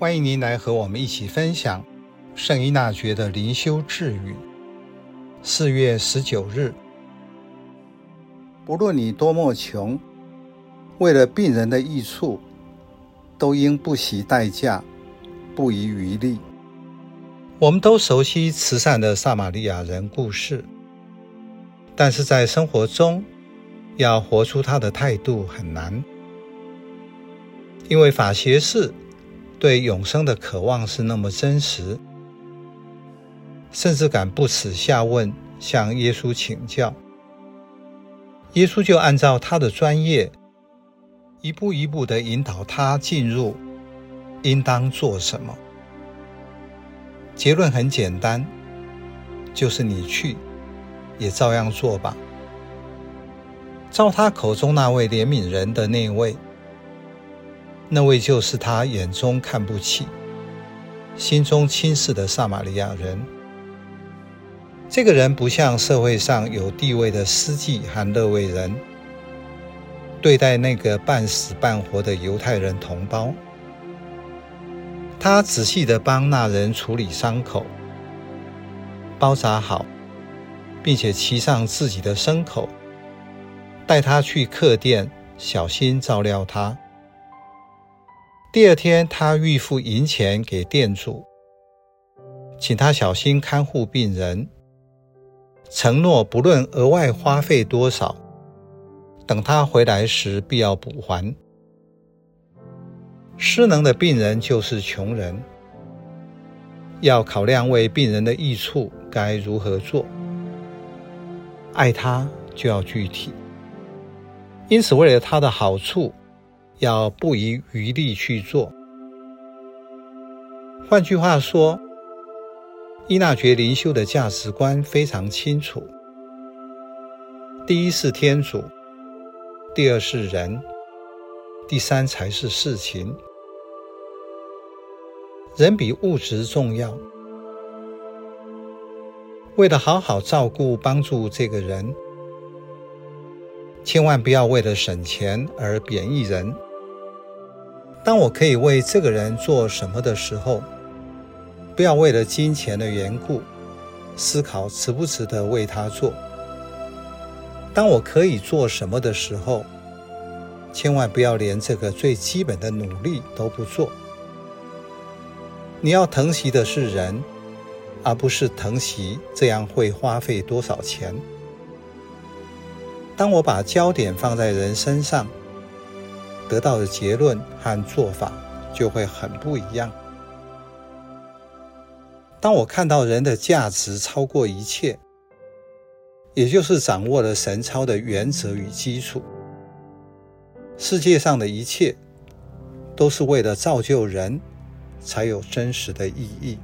欢迎您来和我们一起分享圣依纳爵的灵修智语。四月十九日，不论你多么穷，为了病人的益处，都应不惜代价，不遗余力。我们都熟悉慈善的撒玛利亚人故事，但是在生活中，要活出他的态度很难，因为法学士。对永生的渴望是那么真实，甚至敢不耻下问，向耶稣请教。耶稣就按照他的专业，一步一步地引导他进入应当做什么。结论很简单，就是你去，也照样做吧。照他口中那位怜悯人的那位。那位就是他眼中看不起、心中轻视的撒玛利亚人。这个人不像社会上有地位的司祭和勒未人，对待那个半死半活的犹太人同胞。他仔细地帮那人处理伤口，包扎好，并且骑上自己的牲口，带他去客店，小心照料他。第二天，他预付银钱给店主，请他小心看护病人，承诺不论额外花费多少，等他回来时必要补还。失能的病人就是穷人，要考量为病人的益处该如何做。爱他就要具体，因此为了他的好处。要不遗余力去做。换句话说，伊纳爵灵修的价值观非常清楚：第一是天主，第二是人，第三才是事情。人比物质重要。为了好好照顾、帮助这个人，千万不要为了省钱而贬义人。当我可以为这个人做什么的时候，不要为了金钱的缘故思考值不值得为他做。当我可以做什么的时候，千万不要连这个最基本的努力都不做。你要疼惜的是人，而不是疼惜这样会花费多少钱。当我把焦点放在人身上，得到的结论和做法就会很不一样。当我看到人的价值超过一切，也就是掌握了神操的原则与基础，世界上的一切都是为了造就人，才有真实的意义。